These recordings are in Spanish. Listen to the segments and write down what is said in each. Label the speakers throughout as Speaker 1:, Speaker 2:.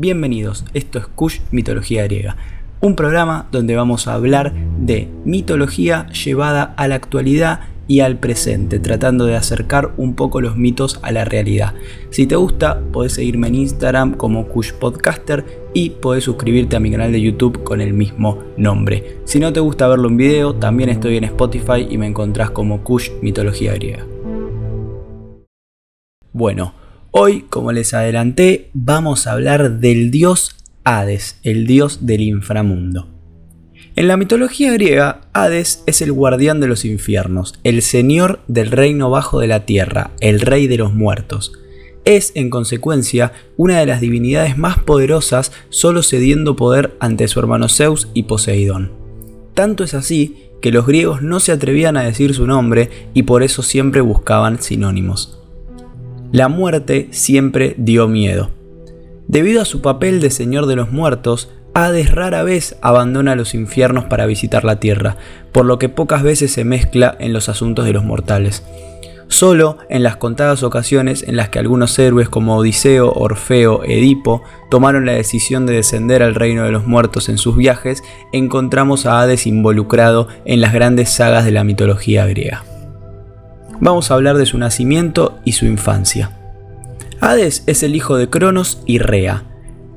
Speaker 1: Bienvenidos, esto es Kush Mitología Griega, un programa donde vamos a hablar de mitología llevada a la actualidad y al presente, tratando de acercar un poco los mitos a la realidad. Si te gusta, podés seguirme en Instagram como Kush Podcaster y podés suscribirte a mi canal de YouTube con el mismo nombre. Si no te gusta verlo en video, también estoy en Spotify y me encontrás como Kush Mitología Griega. Bueno, hoy, como les adelanté, vamos a hablar del dios Hades, el dios del inframundo. En la mitología griega, Hades es el guardián de los infiernos, el señor del reino bajo de la tierra, el rey de los muertos. Es, en consecuencia, una de las divinidades más poderosas, solo cediendo poder ante su hermano Zeus y Poseidón. Tanto es así que los griegos no se atrevían a decir su nombre y por eso siempre buscaban sinónimos. La muerte siempre dio miedo. Debido a su papel de señor de los muertos, Hades rara vez abandona los infiernos para visitar la tierra, por lo que pocas veces se mezcla en los asuntos de los mortales. Solo en las contadas ocasiones en las que algunos héroes como Odiseo, Orfeo, Edipo tomaron la decisión de descender al reino de los muertos en sus viajes, encontramos a Hades involucrado en las grandes sagas de la mitología griega. Vamos a hablar de su nacimiento y su infancia. Hades es el hijo de Cronos y Rea,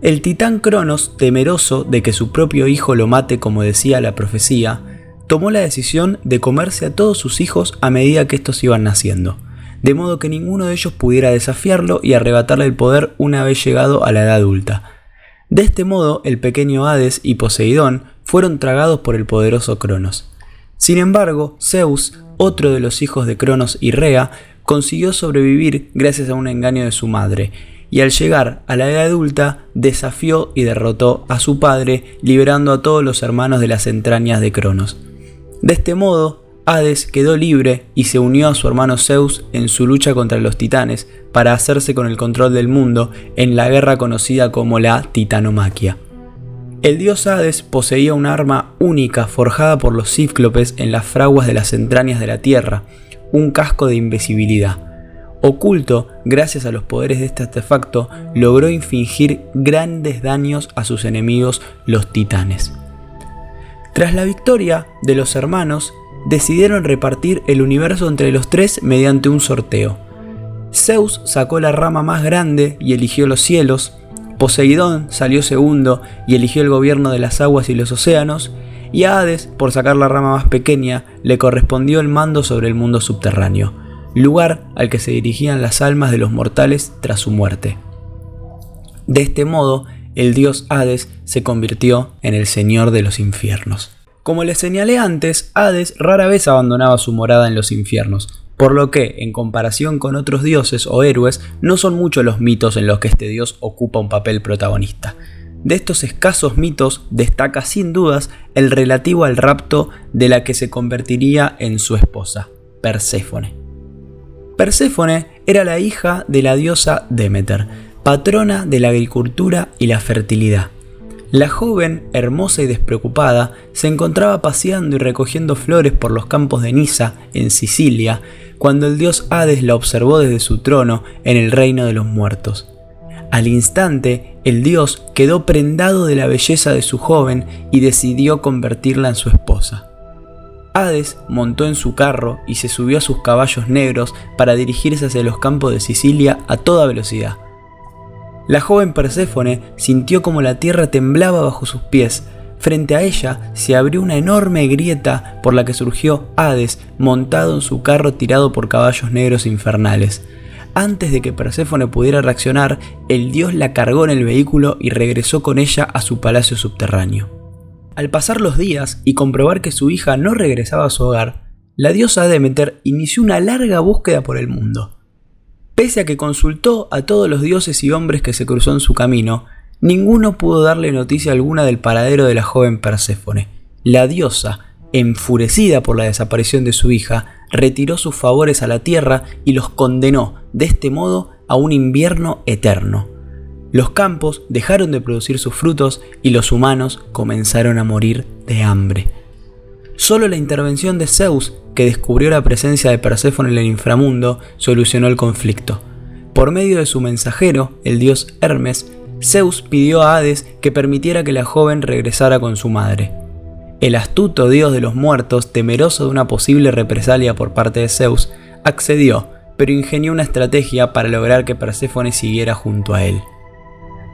Speaker 1: el titán Cronos, temeroso de que su propio hijo lo mate como decía la profecía, tomó la decisión de comerse a todos sus hijos a medida que estos iban naciendo, de modo que ninguno de ellos pudiera desafiarlo y arrebatarle el poder una vez llegado a la edad adulta. De este modo, el pequeño Hades y Poseidón fueron tragados por el poderoso Cronos. Sin embargo, Zeus, otro de los hijos de Cronos y Rea, consiguió sobrevivir gracias a un engaño de su madre, y al llegar a la edad adulta desafió y derrotó a su padre, liberando a todos los hermanos de las entrañas de Cronos. De este modo, Hades quedó libre y se unió a su hermano Zeus en su lucha contra los titanes para hacerse con el control del mundo en la guerra conocida como la Titanomaquia. El dios Hades poseía un arma única forjada por los cíclopes en las fraguas de las entrañas de la tierra, un casco de invisibilidad. Oculto, gracias a los poderes de este artefacto, logró infligir grandes daños a sus enemigos, los titanes. Tras la victoria de los hermanos, decidieron repartir el universo entre los tres mediante un sorteo. Zeus sacó la rama más grande y eligió los cielos, Poseidón salió segundo y eligió el gobierno de las aguas y los océanos, y a Hades, por sacar la rama más pequeña, le correspondió el mando sobre el mundo subterráneo lugar al que se dirigían las almas de los mortales tras su muerte. De este modo, el dios Hades se convirtió en el señor de los infiernos. Como les señalé antes, Hades rara vez abandonaba su morada en los infiernos, por lo que, en comparación con otros dioses o héroes, no son muchos los mitos en los que este dios ocupa un papel protagonista. De estos escasos mitos destaca sin dudas el relativo al rapto de la que se convertiría en su esposa, Perséfone. Perséfone era la hija de la diosa Demeter, patrona de la agricultura y la fertilidad. La joven, hermosa y despreocupada, se encontraba paseando y recogiendo flores por los campos de Nisa, en Sicilia, cuando el dios Hades la observó desde su trono en el reino de los muertos. Al instante, el dios quedó prendado de la belleza de su joven y decidió convertirla en su esposa. Hades montó en su carro y se subió a sus caballos negros para dirigirse hacia los campos de Sicilia a toda velocidad. La joven Perséfone sintió como la tierra temblaba bajo sus pies. Frente a ella se abrió una enorme grieta por la que surgió Hades montado en su carro tirado por caballos negros infernales. Antes de que Perséfone pudiera reaccionar, el dios la cargó en el vehículo y regresó con ella a su palacio subterráneo. Al pasar los días y comprobar que su hija no regresaba a su hogar, la diosa Demeter inició una larga búsqueda por el mundo. Pese a que consultó a todos los dioses y hombres que se cruzó en su camino, ninguno pudo darle noticia alguna del paradero de la joven Perséfone. La diosa, enfurecida por la desaparición de su hija, retiró sus favores a la tierra y los condenó de este modo a un invierno eterno los campos dejaron de producir sus frutos y los humanos comenzaron a morir de hambre. Solo la intervención de Zeus, que descubrió la presencia de Perséfone en el inframundo, solucionó el conflicto. Por medio de su mensajero, el dios Hermes, Zeus pidió a Hades que permitiera que la joven regresara con su madre. El astuto dios de los muertos, temeroso de una posible represalia por parte de Zeus, accedió, pero ingenió una estrategia para lograr que Perséfone siguiera junto a él.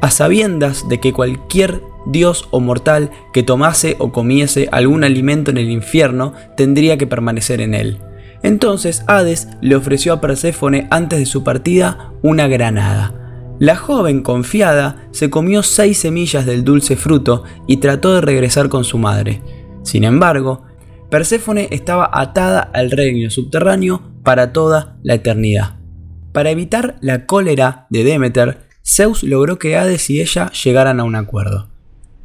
Speaker 1: A sabiendas de que cualquier dios o mortal que tomase o comiese algún alimento en el infierno tendría que permanecer en él. Entonces Hades le ofreció a Perséfone antes de su partida una granada. La joven, confiada, se comió seis semillas del dulce fruto y trató de regresar con su madre. Sin embargo, Perséfone estaba atada al reino subterráneo para toda la eternidad. Para evitar la cólera de Demeter, Zeus logró que Hades y ella llegaran a un acuerdo.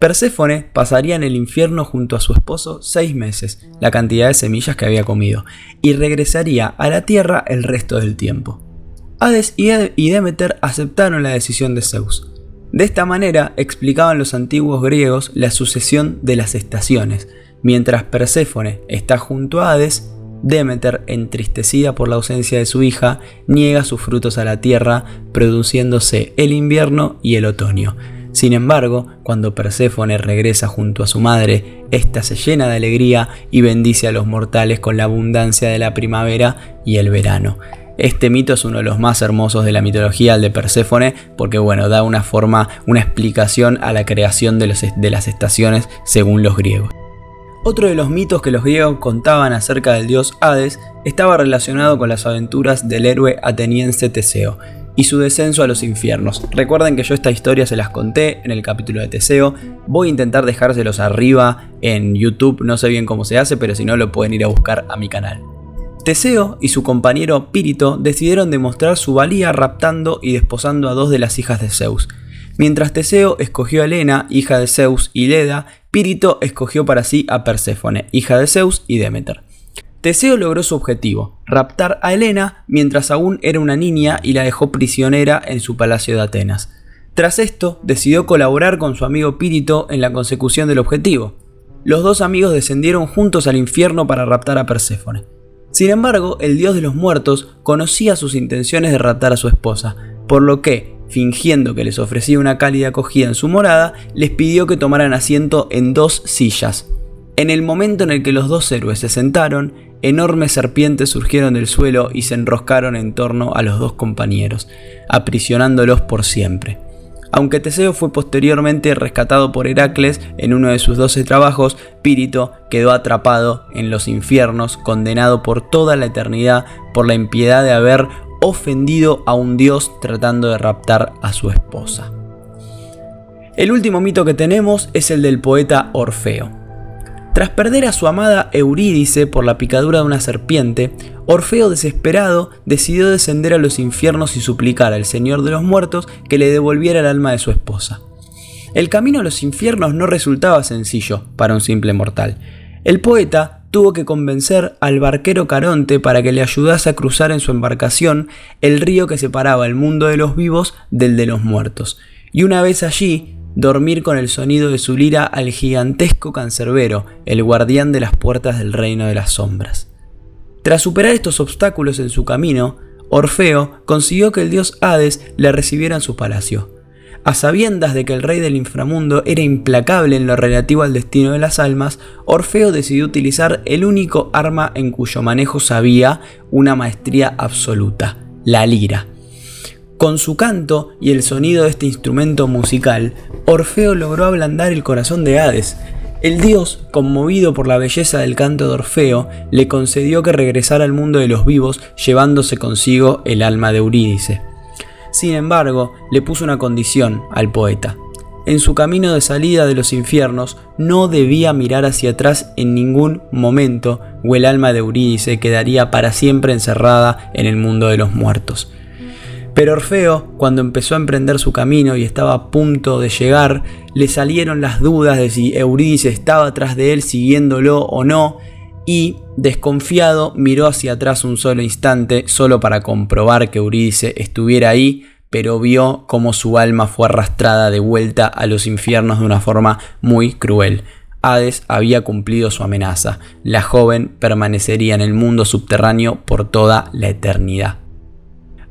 Speaker 1: Perséfone pasaría en el infierno junto a su esposo seis meses, la cantidad de semillas que había comido, y regresaría a la tierra el resto del tiempo. Hades y Demeter aceptaron la decisión de Zeus. De esta manera explicaban los antiguos griegos la sucesión de las estaciones. Mientras Perséfone está junto a Hades, Demeter, entristecida por la ausencia de su hija, niega sus frutos a la tierra, produciéndose el invierno y el otoño. Sin embargo, cuando Perséfone regresa junto a su madre, ésta se llena de alegría y bendice a los mortales con la abundancia de la primavera y el verano. Este mito es uno de los más hermosos de la mitología, el de Perséfone, porque bueno, da una forma, una explicación a la creación de, de las estaciones según los griegos. Otro de los mitos que los griegos contaban acerca del dios Hades estaba relacionado con las aventuras del héroe ateniense Teseo, y su descenso a los infiernos. Recuerden que yo esta historia se las conté en el capítulo de Teseo. Voy a intentar dejárselos arriba en YouTube, no sé bien cómo se hace, pero si no lo pueden ir a buscar a mi canal. Teseo y su compañero Pírito decidieron demostrar su valía raptando y desposando a dos de las hijas de Zeus. Mientras Teseo escogió a Helena, hija de Zeus y Leda, Pírito escogió para sí a Perséfone, hija de Zeus y Demeter. Teseo logró su objetivo, raptar a Helena mientras aún era una niña y la dejó prisionera en su palacio de Atenas. Tras esto, decidió colaborar con su amigo Pírito en la consecución del objetivo. Los dos amigos descendieron juntos al infierno para raptar a Perséfone. Sin embargo, el dios de los muertos conocía sus intenciones de raptar a su esposa, por lo que, fingiendo que les ofrecía una cálida acogida en su morada, les pidió que tomaran asiento en dos sillas. En el momento en el que los dos héroes se sentaron, enormes serpientes surgieron del suelo y se enroscaron en torno a los dos compañeros, aprisionándolos por siempre. Aunque Teseo fue posteriormente rescatado por Heracles en uno de sus doce trabajos, Pírito quedó atrapado en los infiernos, condenado por toda la eternidad por la impiedad de haber ofendido a un dios tratando de raptar a su esposa. El último mito que tenemos es el del poeta Orfeo. Tras perder a su amada Eurídice por la picadura de una serpiente, Orfeo desesperado decidió descender a los infiernos y suplicar al Señor de los Muertos que le devolviera el alma de su esposa. El camino a los infiernos no resultaba sencillo para un simple mortal. El poeta tuvo que convencer al barquero Caronte para que le ayudase a cruzar en su embarcación el río que separaba el mundo de los vivos del de los muertos. Y una vez allí, dormir con el sonido de su lira al gigantesco cancerbero, el guardián de las puertas del reino de las sombras. Tras superar estos obstáculos en su camino, Orfeo consiguió que el dios Hades le recibiera en su palacio. A sabiendas de que el rey del inframundo era implacable en lo relativo al destino de las almas, Orfeo decidió utilizar el único arma en cuyo manejo sabía una maestría absoluta, la lira. Con su canto y el sonido de este instrumento musical, Orfeo logró ablandar el corazón de Hades. El dios, conmovido por la belleza del canto de Orfeo, le concedió que regresara al mundo de los vivos llevándose consigo el alma de Eurídice. Sin embargo, le puso una condición al poeta. En su camino de salida de los infiernos no debía mirar hacia atrás en ningún momento o el alma de Eurídice quedaría para siempre encerrada en el mundo de los muertos. Pero Orfeo, cuando empezó a emprender su camino y estaba a punto de llegar, le salieron las dudas de si Eurídice estaba atrás de él siguiéndolo o no, y, desconfiado, miró hacia atrás un solo instante, solo para comprobar que Eurídice estuviera ahí, pero vio cómo su alma fue arrastrada de vuelta a los infiernos de una forma muy cruel. Hades había cumplido su amenaza. La joven permanecería en el mundo subterráneo por toda la eternidad.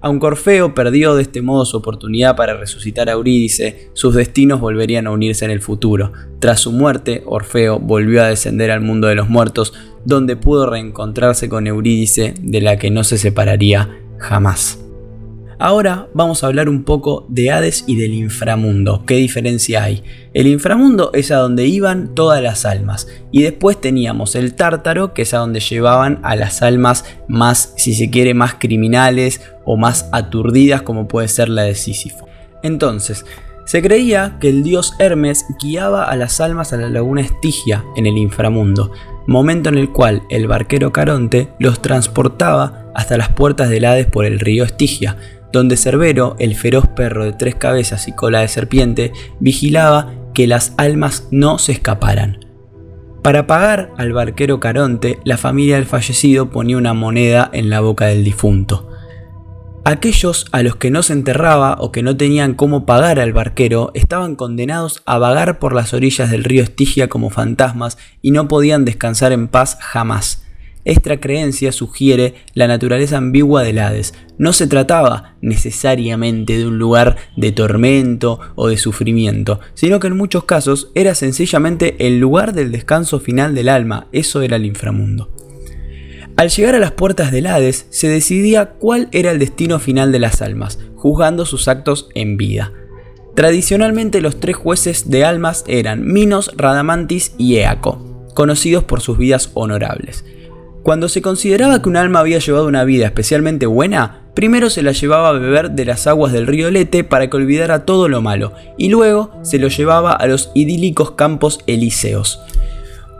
Speaker 1: Aunque Orfeo perdió de este modo su oportunidad para resucitar a Eurídice, sus destinos volverían a unirse en el futuro. Tras su muerte, Orfeo volvió a descender al mundo de los muertos, donde pudo reencontrarse con Eurídice, de la que no se separaría jamás. Ahora vamos a hablar un poco de Hades y del inframundo. ¿Qué diferencia hay? El inframundo es a donde iban todas las almas. Y después teníamos el tártaro, que es a donde llevaban a las almas más, si se quiere, más criminales o más aturdidas, como puede ser la de Sísifo. Entonces, se creía que el dios Hermes guiaba a las almas a la laguna Estigia en el inframundo, momento en el cual el barquero Caronte los transportaba hasta las puertas del Hades por el río Estigia, donde Cerbero, el feroz perro de tres cabezas y cola de serpiente, vigilaba que las almas no se escaparan. Para pagar al barquero Caronte, la familia del fallecido ponía una moneda en la boca del difunto. Aquellos a los que no se enterraba o que no tenían cómo pagar al barquero estaban condenados a vagar por las orillas del río Estigia como fantasmas y no podían descansar en paz jamás. Esta creencia sugiere la naturaleza ambigua del Hades. No se trataba necesariamente de un lugar de tormento o de sufrimiento, sino que en muchos casos era sencillamente el lugar del descanso final del alma, eso era el inframundo. Al llegar a las puertas del Hades se decidía cuál era el destino final de las almas, juzgando sus actos en vida. Tradicionalmente los tres jueces de almas eran Minos, Radamantis y Eaco, conocidos por sus vidas honorables. Cuando se consideraba que un alma había llevado una vida especialmente buena, primero se la llevaba a beber de las aguas del río Lete para que olvidara todo lo malo, y luego se lo llevaba a los idílicos campos elíseos.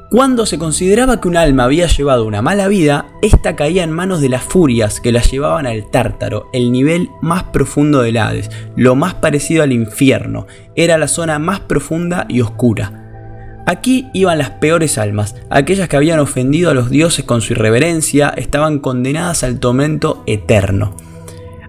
Speaker 1: Cuando se consideraba que un alma había llevado una mala vida, ésta caía en manos de las furias que la llevaban al Tártaro, el nivel más profundo del Hades, lo más parecido al infierno, era la zona más profunda y oscura. Aquí iban las peores almas, aquellas que habían ofendido a los dioses con su irreverencia, estaban condenadas al tormento eterno.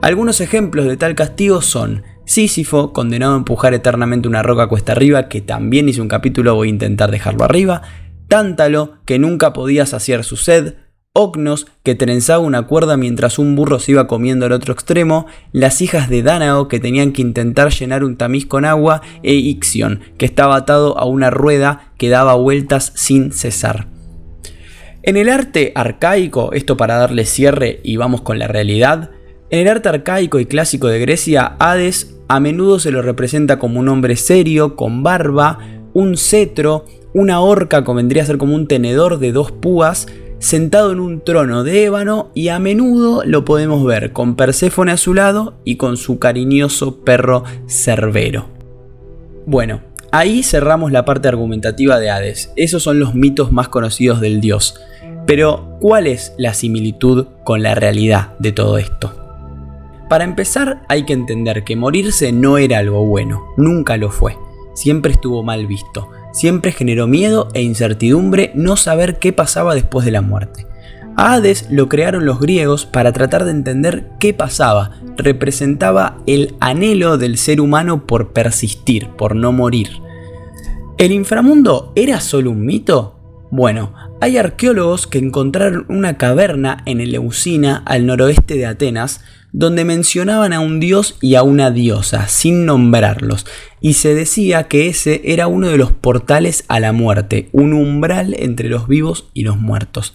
Speaker 1: Algunos ejemplos de tal castigo son Sísifo, condenado a empujar eternamente una roca cuesta arriba, que también hice un capítulo, voy a intentar dejarlo arriba, Tántalo, que nunca podía saciar su sed, Ocnos, que trenzaba una cuerda mientras un burro se iba comiendo al otro extremo, las hijas de Dánao, que tenían que intentar llenar un tamiz con agua, e Ixion, que estaba atado a una rueda que daba vueltas sin cesar. En el arte arcaico, esto para darle cierre y vamos con la realidad, en el arte arcaico y clásico de Grecia, Hades a menudo se lo representa como un hombre serio, con barba, un cetro, una horca que vendría a ser como un tenedor de dos púas, sentado en un trono de ébano y a menudo lo podemos ver con Perséfone a su lado y con su cariñoso perro Cerbero. Bueno, ahí cerramos la parte argumentativa de Hades. Esos son los mitos más conocidos del dios. Pero, ¿cuál es la similitud con la realidad de todo esto? Para empezar, hay que entender que morirse no era algo bueno, nunca lo fue, siempre estuvo mal visto Siempre generó miedo e incertidumbre no saber qué pasaba después de la muerte. A Hades lo crearon los griegos para tratar de entender qué pasaba. Representaba el anhelo del ser humano por persistir, por no morir. ¿El inframundo era solo un mito? Bueno, hay arqueólogos que encontraron una caverna en Eleusina al noroeste de Atenas donde mencionaban a un dios y a una diosa, sin nombrarlos, y se decía que ese era uno de los portales a la muerte, un umbral entre los vivos y los muertos.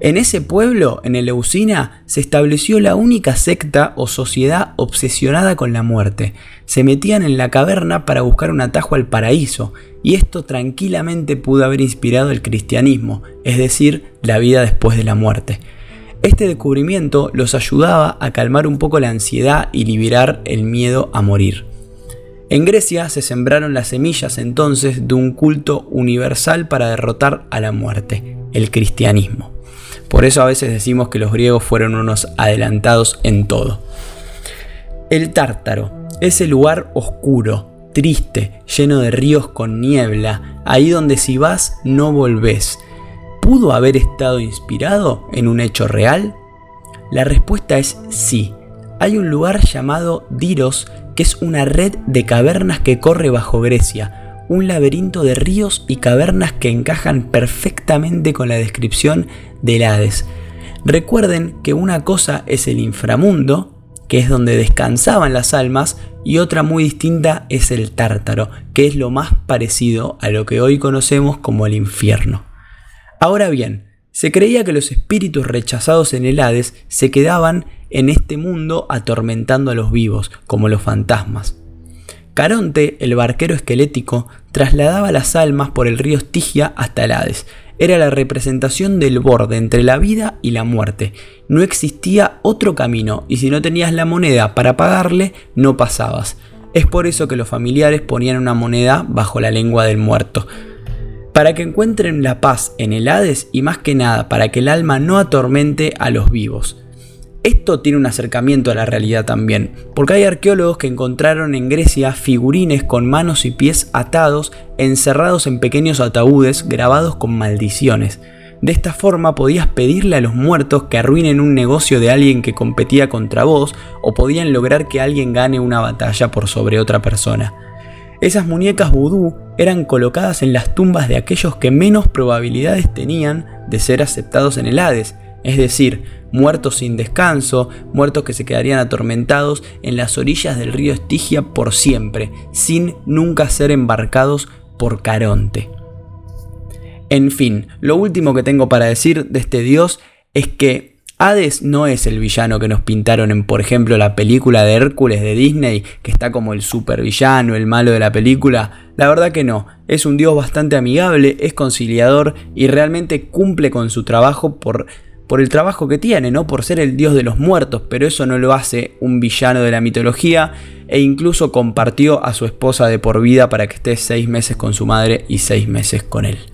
Speaker 1: En ese pueblo, en Eleusina, se estableció la única secta o sociedad obsesionada con la muerte. Se metían en la caverna para buscar un atajo al paraíso, y esto tranquilamente pudo haber inspirado el cristianismo, es decir, la vida después de la muerte. Este descubrimiento los ayudaba a calmar un poco la ansiedad y liberar el miedo a morir. En Grecia se sembraron las semillas entonces de un culto universal para derrotar a la muerte, el cristianismo. Por eso a veces decimos que los griegos fueron unos adelantados en todo. El Tártaro, ese lugar oscuro, triste, lleno de ríos con niebla, ahí donde si vas no volvés, ¿Pudo haber estado inspirado en un hecho real? La respuesta es sí. Hay un lugar llamado Diros que es una red de cavernas que corre bajo Grecia, un laberinto de ríos y cavernas que encajan perfectamente con la descripción del Hades. Recuerden que una cosa es el inframundo que es donde descansaban las almas, y otra muy distinta es el tártaro, que es lo más parecido a lo que hoy conocemos como el infierno. Ahora bien, se creía que los espíritus rechazados en el Hades se quedaban en este mundo atormentando a los vivos, como los fantasmas. Caronte, el barquero esquelético, trasladaba las almas por el río Estigia hasta el Hades. Era la representación del borde entre la vida y la muerte. No existía otro camino y si no tenías la moneda para pagarle, no pasabas. Es por eso que los familiares ponían una moneda bajo la lengua del muerto. Para que encuentren la paz en el Hades y más que nada para que el alma no atormente a los vivos. Esto tiene un acercamiento a la realidad también, porque hay arqueólogos que encontraron en Grecia figurines con manos y pies atados, encerrados en pequeños ataúdes grabados con maldiciones. De esta forma podías pedirle a los muertos que arruinen un negocio de alguien que competía contra vos, o podían lograr que alguien gane una batalla por sobre otra persona. Esas muñecas vudú eran colocadas en las tumbas de aquellos que menos probabilidades tenían de ser aceptados en el Hades, es decir, muertos sin descanso, muertos que se quedarían atormentados en las orillas del río Estigia por siempre, sin nunca ser embarcados por Caronte. En fin, lo último que tengo para decir de este dios es que Hades no es el villano que nos pintaron en, por ejemplo, la película de Hércules de Disney, que está como el supervillano, el malo de la película. La verdad que no, es un dios bastante amigable, es conciliador y realmente cumple con su trabajo por por el trabajo que tiene, no por ser el dios de los muertos, pero eso no lo hace un villano de la mitología e incluso compartió a su esposa de por vida para que esté seis meses con su madre y seis meses con él.